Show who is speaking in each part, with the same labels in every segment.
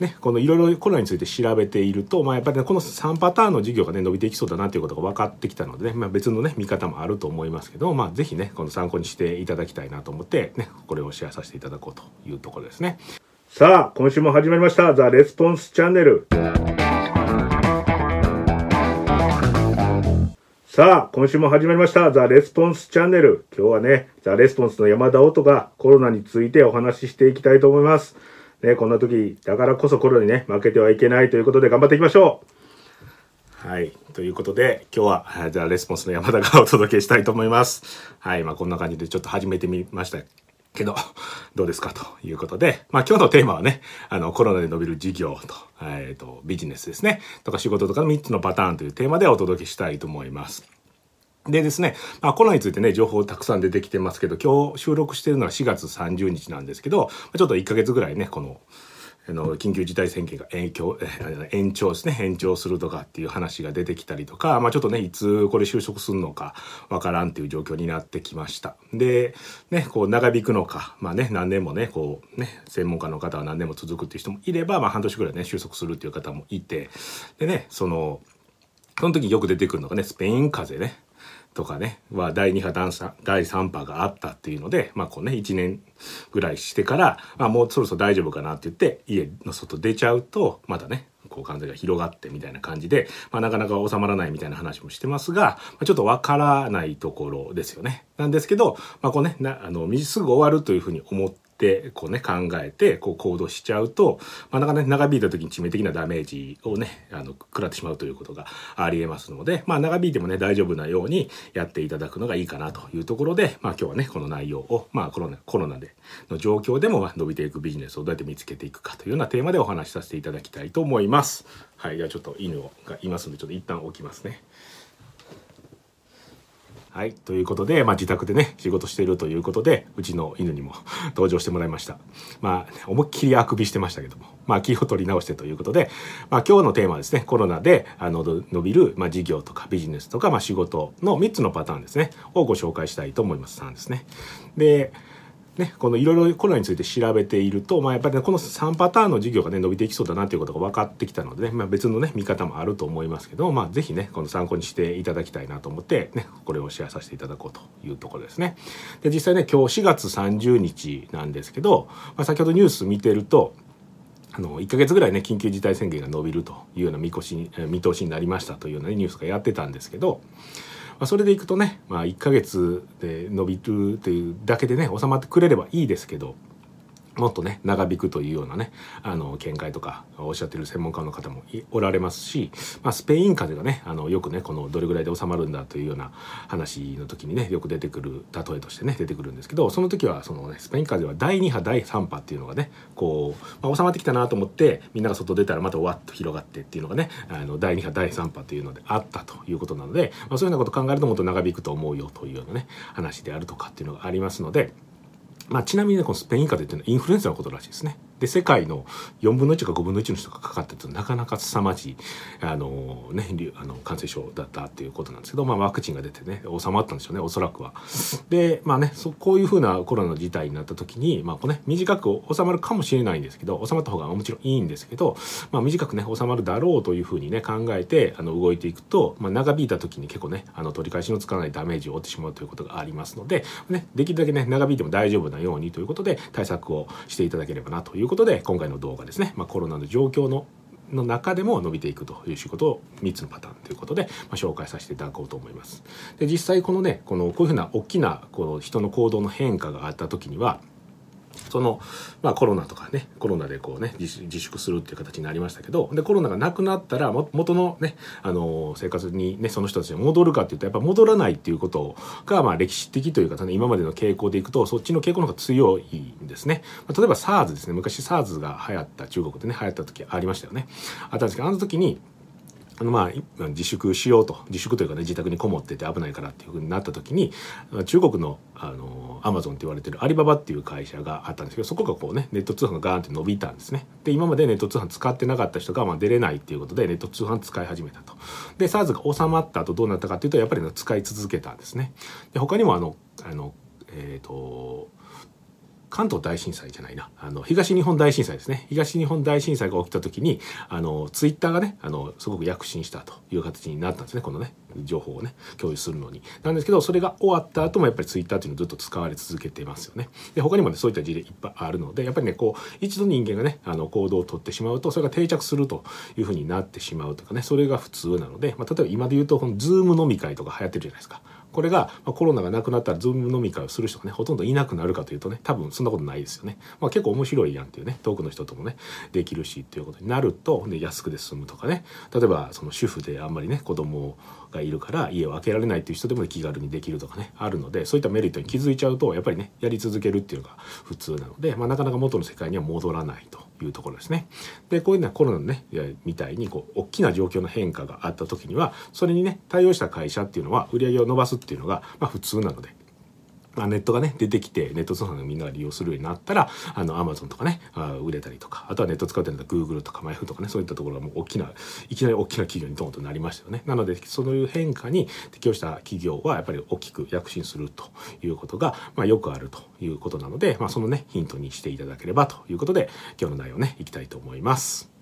Speaker 1: ね、このいろいろコロナについて調べていると、まあ、やっぱりね、この3パターンの事業がね、伸びていきそうだなということが分かってきたのでね、まあ、別のね、見方もあると思いますけど、まあ、ぜひね、この参考にしていただきたいなと思って、ね、これをシェアさせていただこうというところですね。さあ、今週も始まりました、ザ・レスポンスチャンネル。さあ、今週も始まりました、ザ・レスポンスチャンネル。今日はね、ザ・レスポンスの山田音がコロナについてお話ししていきたいと思います。ね、こんな時、だからこそコロナにね、負けてはいけないということで頑張っていきましょうはい。ということで、今日は、じゃあ、レスポンスの山田がお届けしたいと思います。はい。まあ、こんな感じでちょっと始めてみましたけど、どうですか？ということで、まあ、今日のテーマはね、あの、コロナで伸びる事業と、えっ、ー、と、ビジネスですね。とか仕事とかの3つのパターンというテーマでお届けしたいと思います。でですね、まあ、コロナについてね、情報たくさん出てきてますけど、今日収録してるのは4月30日なんですけど、ちょっと1ヶ月ぐらいね、この、あの、緊急事態宣言が延長、延長ですね、延長するとかっていう話が出てきたりとか、まあちょっとね、いつこれ収束するのかわからんっていう状況になってきました。で、ね、こう長引くのか、まあね、何年もね、こうね、専門家の方は何年も続くっていう人もいれば、まあ半年ぐらいね、収束するっていう方もいて、でね、その、その時よく出てくるのがね、スペイン風邪ね。とかね、は第2波第3波があったっていうので、まあこうね、1年ぐらいしてから、まあもうそろそろ大丈夫かなって言って、家の外出ちゃうと、またね、こう感染が広がってみたいな感じで、まあなかなか収まらないみたいな話もしてますが、まあ、ちょっとわからないところですよね。なんですけど、まあこうね、なあの、すぐ終わるというふうに思って、こうね考えてこう行動しちゃうと、まあ、なかなか長引いた時に致命的なダメージをねあの食らってしまうということがありえますので、まあ、長引いてもね大丈夫なようにやっていただくのがいいかなというところで、まあ、今日はねこの内容を、まあ、コロナコロナでの状況でも伸びていくビジネスをどうやって見つけていくかというようなテーマでお話しさせていただきたいと思います。はい、ではちょっと犬がいますのでちょっと一旦置きますね。はい。ということで、まあ、自宅でね、仕事しているということで、うちの犬にも 登場してもらいました。まあ、思いっきりあくびしてましたけども、まあ、気を取り直してということで、まあ、今日のテーマはですね、コロナで、あの、伸びる、まあ、事業とかビジネスとか、まあ、仕事の3つのパターンですね、をご紹介したいと思います。3ですね。で、ね、このいろいろコロナについて調べていると、まあ、やっぱりね、この3パターンの事業がね、伸びていきそうだなということが分かってきたのでね、まあ、別のね、見方もあると思いますけど、まあ、ぜひね、この参考にしていただきたいなと思って、ね、これをシェアさせていただこうというところですね。で、実際ね、今日4月30日なんですけど、まあ、先ほどニュース見てると、あの1ヶ月ぐらいね緊急事態宣言が伸びるというような見越し見通しになりましたというような、ね、ニュースがやってたんですけど、まあ、それでいくとね、まあ、1ヶ月で伸びるというだけでね収まってくれればいいですけど。もっとね長引くというようなねあの見解とかおっしゃってる専門家の方もおられますし、まあ、スペイン風邪がねあのよくねこのどれぐらいで収まるんだというような話の時にねよく出てくる例えとしてね出てくるんですけどその時はその、ね、スペイン風邪は第2波第3波っていうのがねこう、まあ、収まってきたなと思ってみんなが外出たらまたわっと広がってっていうのがねあの第2波第3波というのであったということなので、まあ、そういうようなこと考えるともっと長引くと思うよというようなね話であるとかっていうのがありますので。まあ、ちなみにね、このスペイン風邪っていうのはインフルエンザのことらしいですね。で、世界の4分の1か5分の1の人がかかってるとなかなか凄まじい、あのね、あの感染症だったっていうことなんですけど、まあ、ワクチンが出てね、収まったんでしょうね、おそらくは。で、まあね、そこういうふうなコロナの事態になった時に、まあ、こうね、短く収まるかもしれないんですけど、収まった方がもちろんいいんですけど、まあ、短くね、収まるだろうというふうにね、考えて、あの、動いていくと、まあ、長引いた時に結構ね、あの、取り返しのつかないダメージを負ってしまうということがありますので、ね、できるだけね、長引いても大丈夫なようにということで、対策をしていただければなということで、今回の動動画ですね、まあ、コロナの状況のの中でも伸びていくという仕事を3つのパターンということで、まあ、紹介させていただこうと思います。で実際このねこのこういうふうな大きなこの人の行動の変化があった時にはその、まあコロナとかね、コロナでこうね、自粛するっていう形になりましたけど、で、コロナがなくなったら、元のね、あの、生活にね、その人たちが戻るかっていうと、やっぱ戻らないっていうことが、まあ歴史的というか、ね、今までの傾向でいくと、そっちの傾向の方が強いんですね。まあ、例えば SARS ですね、昔 SARS が流行った、中国でね、流行った時ありましたよね。あったんですけど、あの時に、あのまあ自粛しようと自粛というかね自宅にこもってて危ないからっていうふうになった時に中国のあのアマゾンって言われてるアリババっていう会社があったんですけどそこがこうねネット通販がガーンって伸びたんですね。で今までネット通販使ってなかった人がまあ出れないっていうことでネット通販使い始めたと。で SARS が収まった後どうなったかっていうとやっぱり使い続けたんですね。で他にもあのあのえっ、ー、と関東大震災じゃないな。あの東日本大震災ですね。東日本大震災が起きた時にあのツイッターがねあのすごく躍進したという形になったんですね。このね情報をね共有するのに。なんですけどそれが終わった後もやっぱりツイッターっていうのをずっと使われ続けてますよね。で他にもねそういった事例いっぱいあるのでやっぱりねこう一度人間がねあの行動をとってしまうとそれが定着するというふうになってしまうとかねそれが普通なので、まあ、例えば今で言うとこのズーム飲み会とか流行ってるじゃないですか。これが、コロナがなくなったらズーム飲み会をする人がねほとんどいなくなるかというとね多分そんなことないですよね、まあ、結構面白いやんっていうね遠くの人ともねできるしっていうことになるとで安くで済むとかね。例えばその主婦であんまりね子供がいるから家を空けられないっていう人でも気軽にできるとかねあるのでそういったメリットに気づいちゃうとやっぱりねやり続けるっていうのが普通なので、まあ、なかなか元の世界には戻らないと。いうところですね。でこういうのはコロナのねみたいにこう大きな状況の変化があった時にはそれにね対応した会社っていうのは売り上げを伸ばすっていうのが、まあ、普通なのでまあ、ネットがね出てきてネット通販がみんなが利用するようになったらあのアマゾンとかねあ売れたりとかあとはネット使ってるんだったら Google とかマイフとかねそういったところがもう大きないきなり大きな企業にドンとなりましたよねなのでそういう変化に適応した企業はやっぱり大きく躍進するということが、まあ、よくあるということなので、まあ、そのねヒントにしていただければということで今日の内容ねいきたいと思います。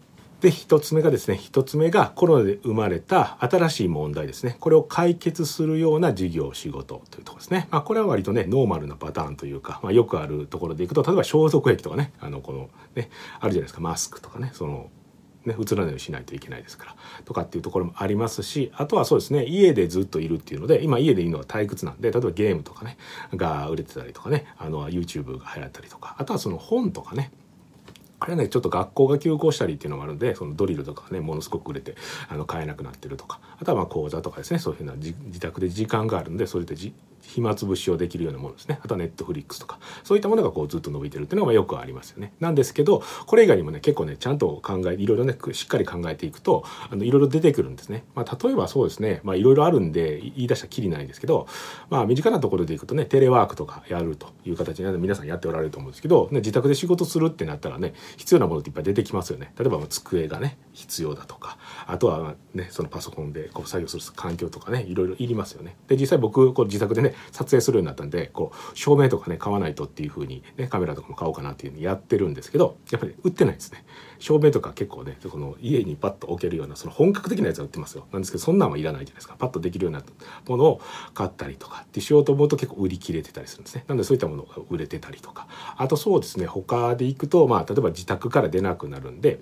Speaker 1: で1つ目がですね1つ目がコロナで生まれた新しい問題ですね。これを解決するような事業仕事というところですね、まあ、これは割とねノーマルなパターンというか、まあ、よくあるところでいくと例えば消毒液とかねあのこのねあるじゃないですか。マスクとかねそのね、映らないようにしないといけないですからとかっていうところもありますしあとはそうですね家でずっといるっていうので今家でいるのは退屈なんで例えばゲームとかねが売れてたりとかねあの YouTube が流行ったりとかあとはその本とかねあれねちょっと学校が休校したりっていうのもあるんでそのドリルとかねものすごく売れてあの買えなくなってるとかあとはまあ講座とかですねそういうふうな自宅で時間があるんでそれで暇つぶしをできるようなものですね。あとはネットフリックスとか。そういったものがこうずっと伸びてるっていうのがよくありますよね。なんですけどこれ以外にもね結構ねちゃんと考えいろいろねしっかり考えていくとあのいろいろ出てくるんですね、まあ、例えばそうですね。まあいろいろあるんで言い出したきりないですけどまあ身近なところでいくとねテレワークとかやるという形に皆さんやっておられると思うんですけど、ね、自宅で仕事するってなったらね必要なものっていっぱい出てきますよね。例えば机がね必要だとかあとはねそのパソコンでこう作業する環境とかねいろいろいりますよね。で実際僕こう自宅でね撮影するようになったんでこう照明とかね買わないとっていうふうに、ね、カメラとかも買おうかなっていうふうにやってるんですけどやっぱり売ってないですね。照明とか結構ねこの家にパッと置けるようなその本格的なやつは売ってますよ。なんですけどそんなんはいらないじゃないですか。パッとできるようなものを買ったりとかってしようと思うと結構売り切れてたりするんですね。なのでそういったものが売れてたりとか。あとそうですね他で行くとまあ例えば自宅から出なくなるんで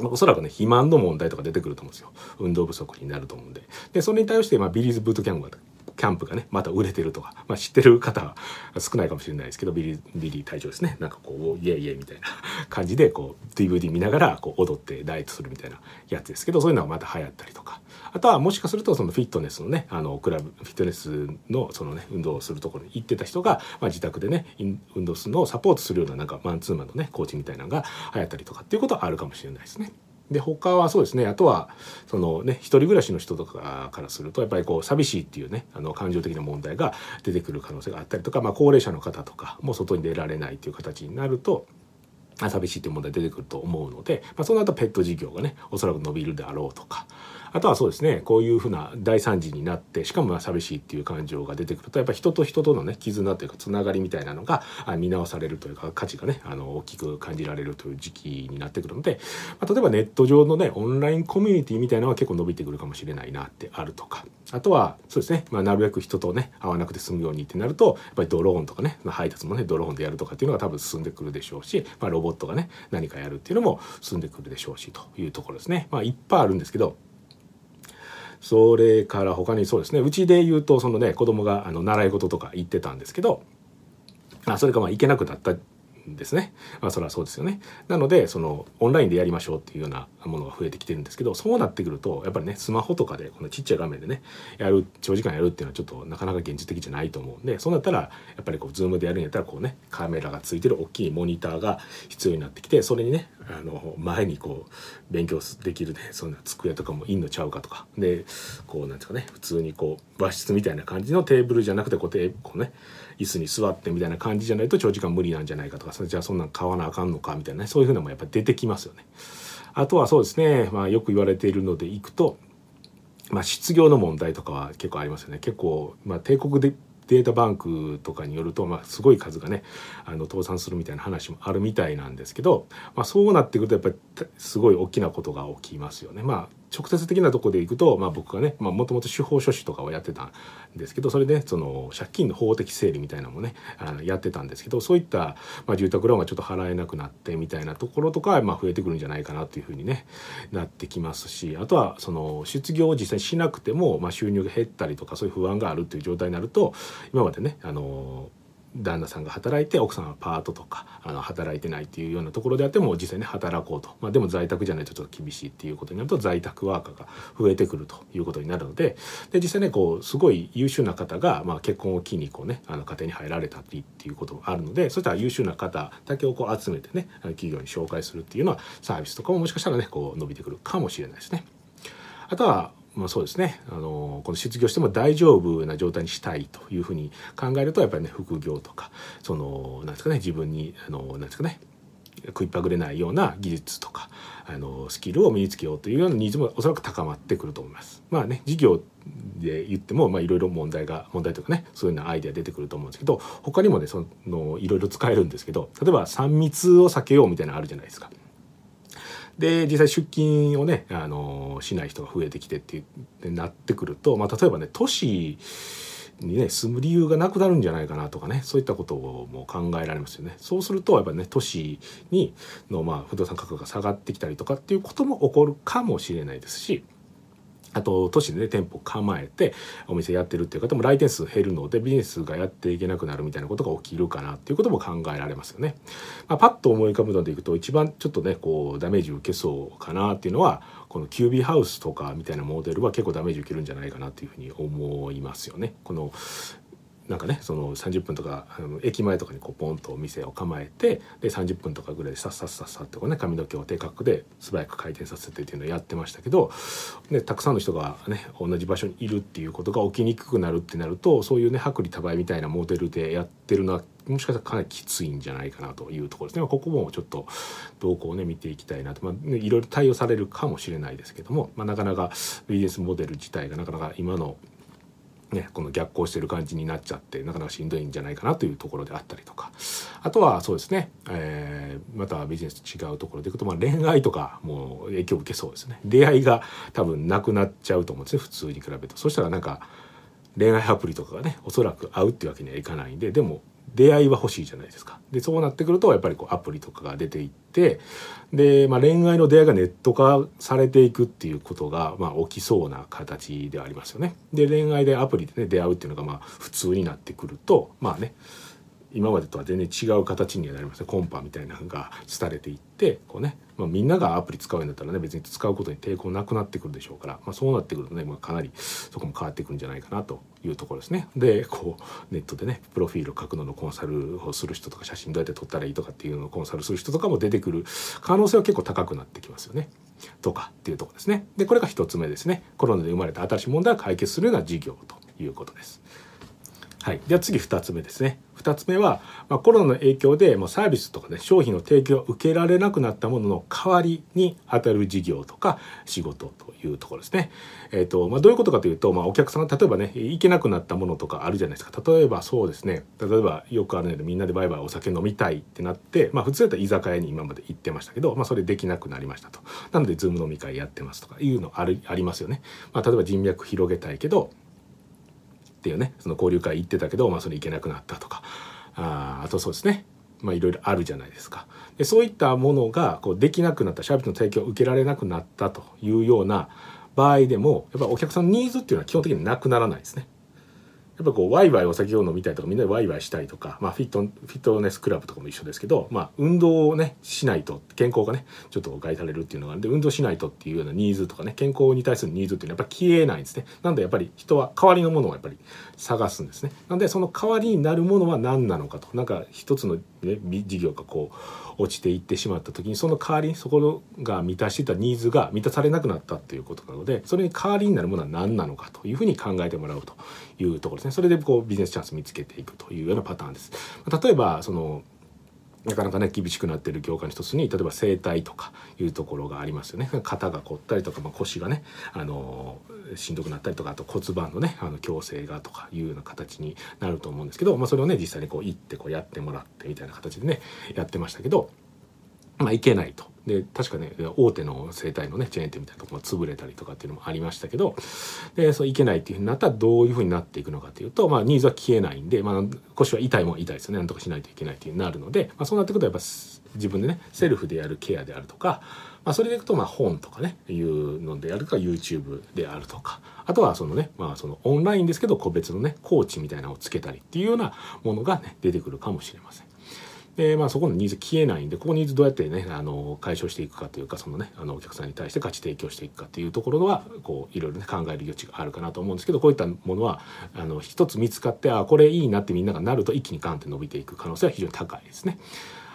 Speaker 1: おそらくね肥満の問題とか出てくると思うんですよ。運動不足になると思うんで。でそれに対して、まあ、ビリーズブートキャンプキャンプがねまた売れてるとか、まあ、知ってる方は少ないかもしれないですけどビリビリー隊長ですねなんかこうイエイイエイみたいな感じでこう DVD 見ながらこう踊ってダイエットするみたいなやつですけどそういうのがまた流行ったりとかあとはもしかするとそのフィットネスのねあのクラブフィットネスのそのね運動をするところに行ってた人が、まあ、自宅でね運動するのをサポートするようななんかマンツーマンのねコーチみたいなのが流行ったりとかっていうことはあるかもしれないですね。で他はそうですね。あとはそのね一人暮らしの人とかからするとやっぱりこう寂しいっていうねあの感情的な問題が出てくる可能性があったりとか、まあ、高齢者の方とかも外に出られないっていう形になると寂しいという問題出てくると思うので、まあ、その後ペット事業がねおそらく伸びるであろうとかあとはそうですねこういうふうな大惨事になってしかも寂しいっていう感情が出てくるとやっぱ人と人とのね絆というかつながりみたいなのが見直されるというか価値がねあの大きく感じられるという時期になってくるので、まあ、例えばネット上のねオンラインコミュニティみたいなのは結構伸びてくるかもしれないなってあるとかあとはそうですね、まあ、なるべく人とね会わなくて済むようにってなるとやっぱりドローンとかね、まあ、配達もねドローンでやるとかっていうのが多分進んでくるでしょうし、まあ、ロボットがね何かやるっていうのも進んでくるでしょうしというところですね。まあ、いっぱいあるんですけどそれから他にそうですねうちで言うとそのね子供があの習い事とか行ってたんですけどあそれがまあ行けなくなったんですね。まあそれはそうですよね。なのでそのオンラインでやりましょうっていうようなものが増えてきてるんですけどそうなってくるとやっぱりねスマホとかでこのちっちゃい画面でねやる長時間やるっていうのはちょっとなかなか現実的じゃないと思うんでそうなったらやっぱりこうズームでやるんやったらこうねカメラがついてる大きいモニターが必要になってきてそれにねあの前にこう勉強できるねそんな机とかもいんのちゃうかとかでこうなんですかね普通にこう和室みたいな感じのテーブルじゃなくてこうテこうね椅子に座ってみたいな感じじゃないと長時間無理なんじゃないかとかじゃあそんなん買わなあかんのかみたいなねそういうふうなもやっぱ出てきますよね。あとはそうですね、まあ、よく言われているのでいくと、まあ、失業の問題とかは結構ありますよね結構、まあ、帝国的データバンクとかによると、まあ、すごい数がねあの倒産するみたいな話もあるみたいなんですけど、まあ、そうなってくるとやっぱりすごい大きなことが起きますよね。まあ直接的なとこでいくと、まあ、僕がねもともと司法書士とかをやってたんですけどそれでその借金の法的整理みたいなのもねあのやってたんですけどそういった、まあ、住宅ローンがちょっと払えなくなってみたいなところとか、まあ、増えてくるんじゃないかなというふうにねなってきますしあとはその失業を実際しなくても、まあ、収入が減ったりとかそういう不安があるという状態になると今までねあの旦那さんが働いて奥さんはパートとかあの働いてないっていうようなところであっても実際に働こうと、まあ、でも在宅じゃないとちょっと厳しいっていうことになると在宅ワーカーが増えてくるということになるのでで実際ねこうすごい優秀な方が、まあ、結婚を機にこう、ね、あの家庭に入られたっていうこともあるのでそうしたら優秀な方だけをこう集めてね企業に紹介するっていうのはサービスとかももしかしたらねこう伸びてくるかもしれないですね。あとはまあ、そうですねあのこの失業しても大丈夫な状態にしたいというふうに考えるとやっぱりね副業とかそのなんですかね自分にあのなんですかね食いっぱぐれないような技術とかあのスキルを身につけようというようなニーズもおそらく高まってくると思います。まあね事業で言ってもいろいろ問題が問題というかねそういうようなアイデア出てくると思うんですけど他にもねいろいろ使えるんですけど例えば3密を避けようみたいなのあるじゃないですか。で実際出勤をねあのしない人が増えてきてってなってくると、まあ、例えばね都市にね住む理由がなくなるんじゃないかなとかねそういったことも考えられますよね。そうするとやっぱね都市にのまあ不動産価格が下がってきたりとかっていうことも起こるかもしれないですしあと都市でね店舗構えてお店やってるっていう方も来店数減るのでビジネスがやっていけなくなるみたいなことが起きるかなっていうことも考えられますよね。まあ、パッと思い浮かぶのでいくと一番ちょっとねこうダメージ受けそうかなっていうのはこのキュービーハウスとかみたいなモデルは結構ダメージ受けるんじゃないかなっていうふうに思いますよね。このなんかねその30分とかあの駅前とかにこうポンとお店を構えてで30分とかぐらいでさっさっさっさってこうね髪の毛を低価格で素早く回転させてっていうのをやってましたけど、ね、たくさんの人がね同じ場所にいるっていうことが起きにくくなるってなるとそういうね薄利多売みたいなモデルでやってるのはもしかしたらかなりきついんじゃないかなというところですね。ここもちょっと動向をね見ていきたいなと、まあ、ね、いろいろ対応されるかもしれないですけども、まあ、なかなかビジネスモデル自体がなかなか今のね、この逆行してる感じになっちゃってなかなかしんどいんじゃないかなというところであったりとか。あとはそうですね、えー、またビジネスと違うところでいくと、まあ、恋愛とかも影響を受けそうですね。出会いが多分なくなっちゃうと思うんですね普通に比べると。そしたらなんか恋愛アプリとかがねおそらく合うっていうわけにはいかないんででも出会いは欲しいじゃないですか。でそうなってくるとやっぱりこうアプリとかが出ていってで、まあ、恋愛の出会いがネット化されていくっていうことが、まあ、起きそうな形ではありますよね。で恋愛でアプリでね出会うっていうのがまあ普通になってくるとまあね今までとは全然違う形にはなりますねコンパみたいなのが廃れていってこうね、まあ、みんながアプリ使うんだったらね別に使うことに抵抗なくなってくるでしょうから、まあ、そうなってくるとね、まあ、かなりそこも変わってくるんじゃないかなというところですね。でこうネットでねプロフィールを書くののコンサルをする人とか写真どうやって撮ったらいいとかっていうのをコンサルする人とかも出てくる可能性は結構高くなってきますよね。とかっていうとこですね。でこれが1つ目ですね。コロナで生まれた新しい問題を解決するような事業ということです。はい、では次2つ目ですね。2つ目は、まあ、コロナの影響でもうサービスとかね商品の提供を受けられなくなったものの代わりに当たる事業とか仕事というところですね。えーとまあ、どういうことかというと、まあ、お客さんが例えばね行けなくなったものとかあるじゃないですか。例えばそうですね。例えばよくあるのでみんなでバイバイお酒飲みたいってなって、まあ、普通だったら居酒屋に今まで行ってましたけど、まあ、それできなくなりましたと。なのでズーム飲み会やってますとかいうのあるありますよね。まあ、例えば人脈広げたいけどっていうねその交流会行ってたけど、まあ、それ行けなくなったとかああとそうですねまあいろいろあるじゃないですか。でそういったものがこうできなくなったサービスの提供を受けられなくなったというような場合でもやっぱお客さんのニーズっていうのは基本的になくならないですね。やっぱこうワイワイお酒を飲みたいとかみんなでワイワイしたいとか、まあ、フィットフィットネスクラブとかも一緒ですけど、まあ、運動をねしないと健康がねちょっと害されるっていうのがある。んで運動しないとっていうようなニーズとかね健康に対するニーズっていうのはやっぱ消えないんですね。なんでやっぱり人は代わりのものをやっぱり探すんですね。なんでその代わりになるものは何なのかと。なんか一つの、ね、事業がこう落ちていってしまった時にその代わりにそこが満たしてたニーズが満たされなくなったっていうことなのでそれに代わりになるものは何なのかというふうに考えてもらうというところですねそれでこうビジネスチャンス見つけていくというようなパターンです。例えばそのなかなかね厳しくなってる業界の一つに例えば整体とかいうところがありますよね肩が凝ったりとか、まあ、腰がねあのしんどくなったりとかあと骨盤のねあの矯正がとかいうような形になると思うんですけど、まあ、それをね実際にこう行ってこうやってもらってみたいな形でねやってましたけどまあいけないと。で確かね大手の生態のねチェーン店みたいなところが潰れたりとかっていうのもありましたけどでそういけないっていうふうになったらどういうふうになっていくのかというと、まあ、ニーズは消えないんで、まあ、腰は痛いも痛いですよねなんとかしないといけないっていうなるので、まあ、そうなってくるとやっぱ自分でねセルフでやるケアであるとか、まあ、それでいくとまあ本とかねいうのであるとか YouTube であるとかあとはそのね、まあ、そのオンラインですけど個別のねコーチみたいなのをつけたりっていうようなものがね出てくるかもしれません。でまあそこのニーズ消えないんでここニーズどうやってねあの解消していくかというかそのねあのお客さんに対して価値提供していくかっていうところはこういろいろね考える余地があるかなと思うんですけどこういったものはあの一つ見つかってあこれいいなってみんながなると一気にガンって伸びていく可能性は非常に高いですね。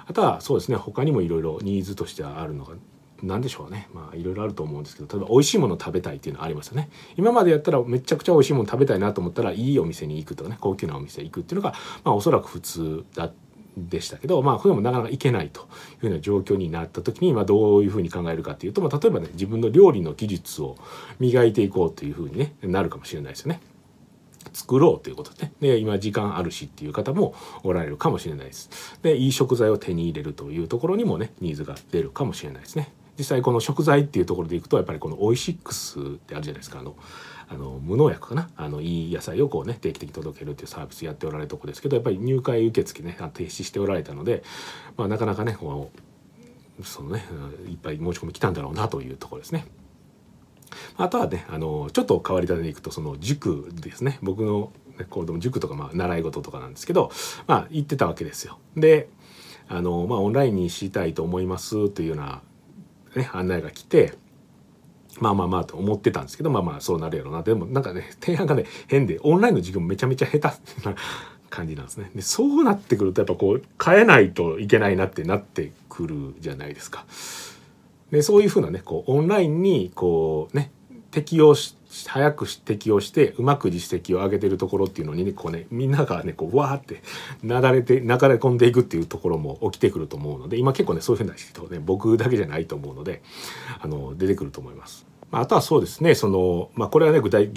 Speaker 1: あとはそうですね他にもいろいろニーズとしてはあるのが何でしょうねまあいろいろあると思うんですけど例えば美味しいもの食べたいっていうのはありますよね今までやったらめちゃくちゃ美味しいもの食べたいなと思ったらいいお店に行くとかね高級なお店行くっていうのがまあおそらく普通だっでしたけど、まあ、これもなかなかいけないというような状況になった時に、まあ、どういうふうに考えるかというと、まあ、例えばね自分の料理の技術を磨いていこうというふうに、ね、なるかもしれないですよね。作ろうということでねで今時間あるしっていう方もおられるかもしれないです。でいい食材を手に入れるというところにもねニーズが出るかもしれないですね。実際この食材っていうところでいくとやっぱりこのオイシックスってあるじゃないですかあのあの無農薬かな？あのいい野菜をこうね定期的に届けるっていうサービスやっておられるとこですけどやっぱり入会受付ね停止しておられたので、まあ、なかなかねこうそのねいっぱい申し込み来たんだろうなというところですね。あとはねあのちょっと変わり種でいくとその塾ですね僕の子供塾とかまあ習い事とかなんですけどまあ行ってたわけですよ。であのまあオンラインにしたいと思いますというような、ね、案内が来てまあまあまあと思ってたんですけどまあまあそうなるやろうなでもなんかね提案がね変でオンラインの授業もめちゃめちゃ下手な感じなんですねでそうなってくるとやっぱこう変えないといけないなってなってくるじゃないですか。でそういうふうなねこうオンラインにこうね適応し早く適用してうまく実績を上げてるところっていうのにねこうねみんながねこうわーってなだれて流れ込んでいくっていうところも起きてくると思うので今結構ねそういうふうな人ね僕だけじゃないと思うのであの出てくると思います。あとはそうですねその、まあ、これはね具体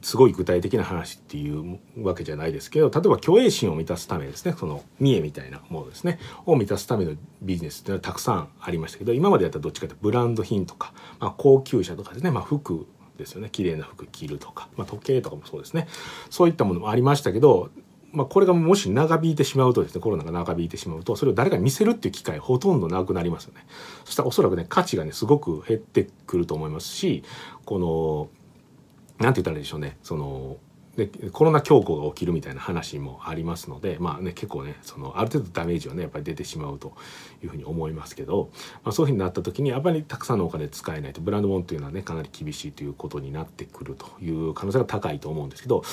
Speaker 1: すごい具体的な話っていうわけじゃないですけど例えば虚栄心を満たすためですねその見栄みたいなものですねを満たすためのビジネスっていうのはたくさんありましたけど今までやったらどっちかというとブランド品とか、まあ、高級車とかですね、まあ、服ですよね。綺麗な服着るとか、まあ、時計とかもそうですね。そういったものもありましたけどまあ、これがもし長引いてしまうとですねコロナが長引いてしまうとそれを誰かに見せるっていう機会ほとんどなくなりますよね。そしたらおそらくね価値がねすごく減ってくると思いますしこの何て言ったらいいでしょうね。そのでコロナ恐慌が起きるみたいな話もありますのでまあね結構ねそのある程度ダメージはねやっぱり出てしまうというふうに思いますけど、まあ、そういうふうになった時にやっぱりたくさんのお金使えないとブランド物というのはねかなり厳しいということになってくるという可能性が高いと思うんですけど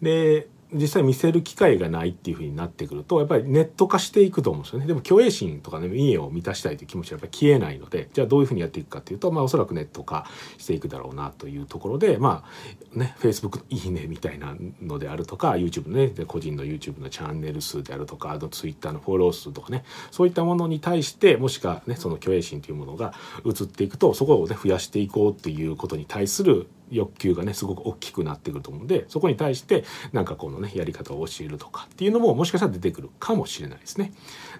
Speaker 1: で実際見せる機会がないっていうふうになってくるとやっぱりネット化していくと思うんですよね。でも虚栄心とかね家を満たしたいという気持ちはやっぱり消えないのでじゃあどういうふうにやっていくかっていうとまあおそらくネット化していくだろうなというところでまあね Facebook のいいねみたいなのであるとか YouTube のね個人の YouTube のチャンネル数であるとかあと Twitter のフォロー数とかねそういったものに対してもしかねその虚栄心というものが移っていくとそこをね増やしていこうっていうことに対する欲求がねすごく大きくなってくると思うんでそこに対してなんかこのねやり方を教えるとかっていうのももしかしたら出てくるかもしれないですね。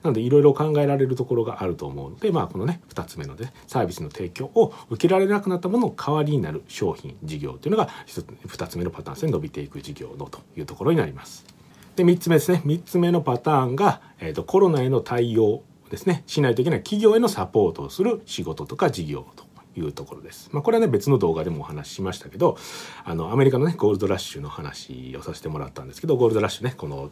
Speaker 1: なのでいろいろ考えられるところがあると思うのでまあこのね2つ目ので、ね、サービスの提供を受けられなくなったものの代わりになる商品事業というのが1つ2つ目のパターンですね伸びていく事業のというところになります。で3つ目ですね3つ目のパターンが、えーとコロナへの対応ですねしないといけない企業へのサポートをする仕事とか事業というところです。まあ、これはね別の動画でもお話ししましたけどあのアメリカのねゴールドラッシュの話をさせてもらったんですけどゴールドラッシュねこの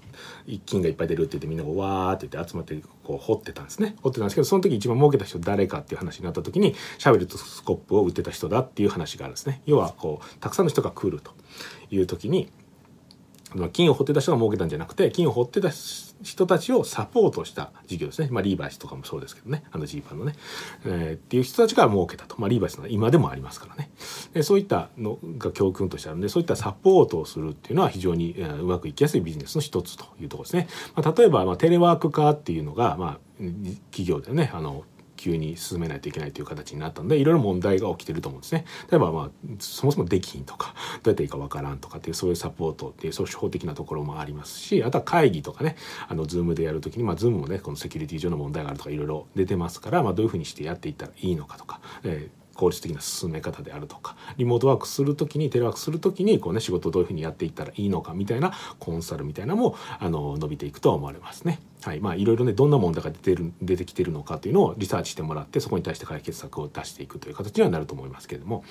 Speaker 1: 金がいっぱい出るって言ってみんながわーって言って集まってこう掘ってたんですね掘ってたんですけどその時一番儲けた人誰かっていう話になった時にシャベルとスコップを売ってた人だっていう話があるんですね。要はこうたくさんの人が来るという時に金を掘ってた人が儲けたんじゃなくて金を掘ってた人人たちをサポートした事業ですね、まあ、リーバイスとかもそうですけどね。あのジーパンのね、えー、っていう人たちが儲けたと、まあ、リーバイスの今でもありますからね。でそういったのが教訓としてあるんでそういったサポートをするっていうのは非常に、えー、うまくいきやすいビジネスの一つというところですね、まあ、例えば、まあ、テレワーク化っていうのが、まあ企業でねあの急に進めないといけないという形になったのでいろいろ問題が起きてると思うんですね。例えばまあそもそもできひんとかどうやっていいかわからんとかっていうそういうサポートっていうそういう手法的なところもありますしあとは会議とかねあのズームでやるときにまあズームもねこのセキュリティ上の問題があるとかいろいろ出てますから、まあ、どういうふうにしてやっていったらいいのかとか、えー効率的な進め方であるとかリモートワークする時にテレワークする時にこう、ね、仕事をどういうふうにやっていったらいいのかみたいなコンサルみたいなのもあの伸びていくと思われますね。はいまあ、いろいろねどんな問題が出てる出てきてるのかというのをリサーチしてもらってそこに対して解決策を出していくという形にはなると思いますけれども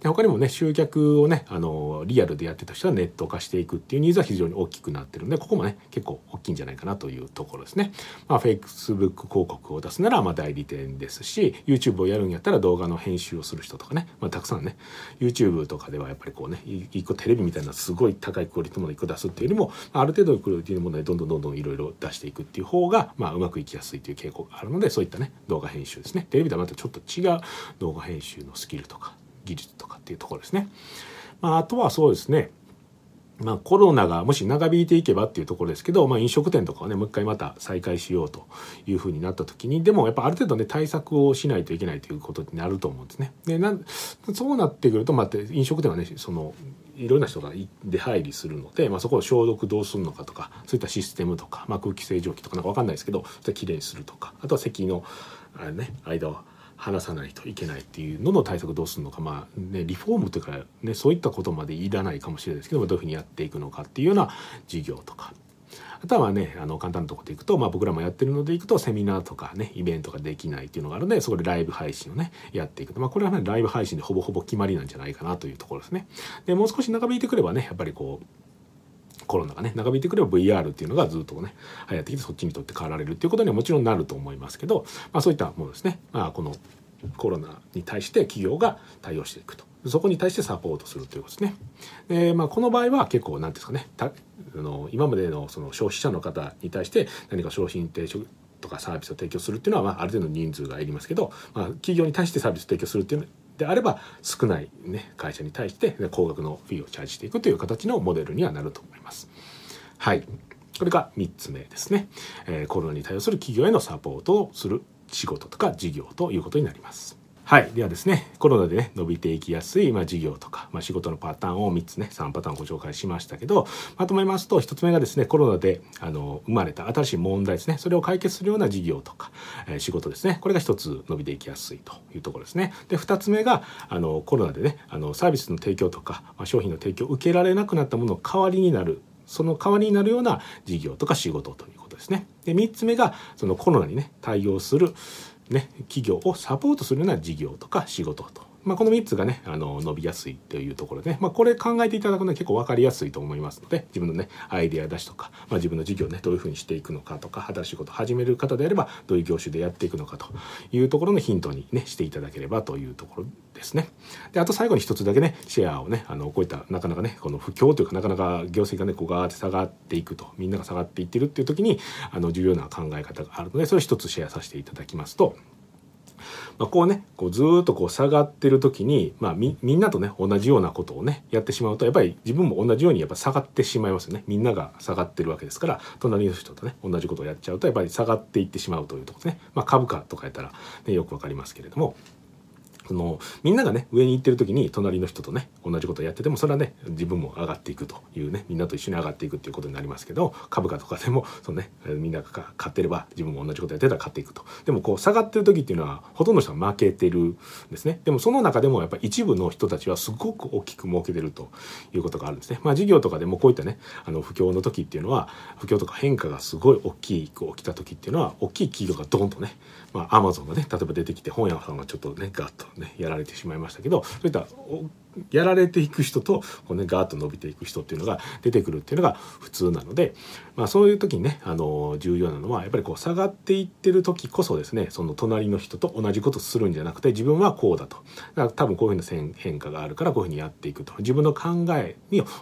Speaker 1: で他にもね集客をねあのリアルでやってた人はネット化していくっていうニーズは非常に大きくなってるんでここもね結構大きいんじゃないかなというところですね。まあ、Facebook 広告を出すならまあ代理店ですし YouTube をやるんやったら動画の編集をする人とかね、まあ、たくさんね YouTube とかではやっぱりこうね一個テレビみたいなすごい高いクオリティのものを1個出すっていうよりもある程度のクオリティのものでどんどんどんどんいろいろ出していくっていう方が、まあ、うまくいきやすいという傾向があるのでそういったね動画編集ですねテレビとはまたちょっと違う動画編集のスキルとか技術とかっていうところですね。まあ、あとはそうですねまあ、コロナがもし長引いていけばっていうところですけど、まあ、飲食店とかをねもう一回また再開しようというふうになった時にでもやっぱある程度ね対策をしないといけないということになると思うんですね。でなんそうなってくると、まあ、飲食店はねそのいろんな人が出入りするので、まあ、そこを消毒どうするのかとかそういったシステムとか、まあ、空気清浄機とかなんか分かんないですけどそれきれいにするとかあとは席のあれ、ね、間を離さないといけないっていうのの対策どうするのかまあねリフォームというかねそういったことまでいらないかもしれないですけどどういうふうにやっていくのかっていうような事業とか。あとはねあの簡単なとこでいくと、まあ、僕らもやってるのでいくとセミナーとかねイベントができないっていうのがあるのでそこでライブ配信をねやっていくと、まあ、これはねライブ配信でほぼほぼ決まりなんじゃないかなというところですね。でもう少し長引いてくればねやっぱりこうコロナがね長引いてくれば VR っていうのがずっとね流行ってきてそっちにとって変わられるっていうことにはもちろんなると思いますけど、まあ、そういったものですね、まあ、このコロナに対して企業が対応していくと。そこに対してサポートするということですね。でまあ、この場合は結構何ですかねたあの今までのその消費者の方に対して何か商品提供とかサービスを提供するっていうのは、まあ、ある程度人数がいりますけど、まあ、企業に対してサービスを提供するっていうのであれば少ない、ね、会社に対して高額のフィーをチャージしていくという形のモデルにはなると思います。はいこれが3つ目ですね、えー、コロナに対応する企業へのサポートをする仕事とか事業ということになります。はい。ではですね、コロナでね、伸びていきやすい、まあ、事業とか、まあ、仕事のパターンを3つね、3パターンご紹介しましたけど、まとめますと、1つ目がですね、コロナで、あの、生まれた新しい問題ですね、それを解決するような事業とか、えー、仕事ですね、これが1つ伸びていきやすいというところですね。で、2つ目が、あの、コロナでね、あの、サービスの提供とか、まあ、商品の提供を受けられなくなったものの代わりになる、その代わりになるような事業とか仕事ということですね。で、3つ目が、そのコロナにね、対応する、ね、企業をサポートするような事業とか仕事と。まあ、この3つがねあの伸びやすいというところで、まあ、これ考えていただくのは結構分かりやすいと思いますので自分のねアイデア出しとか、まあ、自分の事業ねどういうふうにしていくのかとか新しいことを始める方であればどういう業種でやっていくのかというところのヒントにねしていただければというところですね。であと最後に一つだけねシェアをねあのこういったなかなかねこの不況というかなかなか業績がねこうガーって下がっていくとみんなが下がっていってるっていう時にあの重要な考え方があるのでそれを一つシェアさせていただきますと。まあ、こうねこうずっとこう下がってる時に、まあ、みみんなとね同じようなことをねやってしまうとやっぱり自分も同じようにやっぱ下がってしまいますよね。みんなが下がってるわけですから隣の人とね同じことをやっちゃうとやっぱり下がっていってしまうというとこですね、まあ、株価とかやったら、ね、よく分かりますけれども。そのみんながね上に行ってる時に隣の人とね同じことやっててもそれはね自分も上がっていくというねみんなと一緒に上がっていくっていうことになりますけど株価とかでもそのねみんなが買ってれば自分も同じことやってたら買っていくと。でもこう下がってる時っていうのはほとんどの人が負けてるんですね。でもその中でもやっぱ一部の人たちはすごく大きく儲けてるということがあるんですね。まあ事業とかでもこういったねあの不況の時っていうのは不況とか変化がすごい大きく起きた時っていうのは大きい企業がドンとねまあアマゾンがね例えば出てきて本屋さんがちょっとねガッとねやられてしまいましたけどそういったやられていく人とこう、ね、ガーッと伸びていく人っていうのが出てくるっていうのが普通なので、まあ、そういう時にねあの重要なのはやっぱりこう下がっていってる時こそですねその隣の人と同じことするんじゃなくて自分はこうだと。だか多分こういうふうな変化があるからこういうふうにやっていくと。自分の考え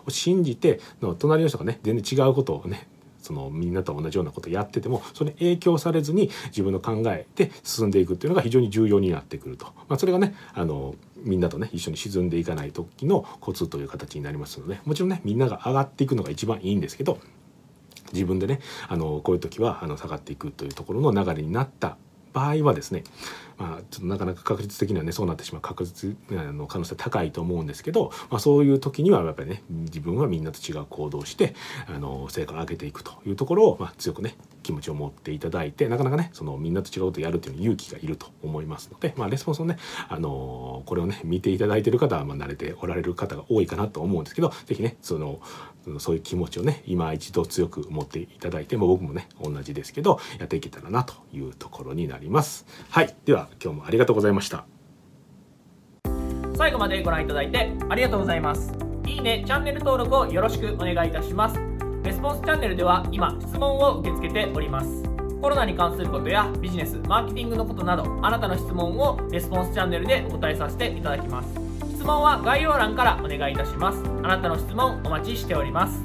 Speaker 1: を信じての隣の人がね全然違うことをねそのみんなと同じようなことやっててもそれに影響されずに自分の考えで進んでいくっていうのが非常に重要になってくると、まあ、それがねあのみんなとね一緒に沈んでいかない時のコツという形になりますのでもちろんねみんなが上がっていくのが一番いいんですけど自分でねあのこういう時はあの下がっていくというところの流れになった場合はですね、まあ、ちょっとなかなか確率的にはねそうなってしまう確率の可能性高いと思うんですけど、まあ、そういう時にはやっぱりね自分はみんなと違う行動をしてあの成果を上げていくというところを、まあ、強くね気持ちを持っていただいてなかなかねそのみんなと違うことをやるっていうの勇気がいると思いますので、まあ、レスポンスをね、あのこれをね見ていただいてる方はまあ慣れておられる方が多いかなと思うんですけど是非ねそのそういう気持ちをね今一度強く持っていただいても僕もね同じですけどやっていけたらなというところになります。はい。では今日もありがとうございました。
Speaker 2: 最後までご覧いただいてありがとうございます。いいねチャンネル登録をよろしくお願いいたします。レスポンスチャンネルでは今質問を受け付けております。コロナに関することやビジネスマーケティングのことなどあなたの質問をレスポンスチャンネルでお答えさせていただきます。質問は概要欄からお願いいたします。あなたの質問お待ちしております。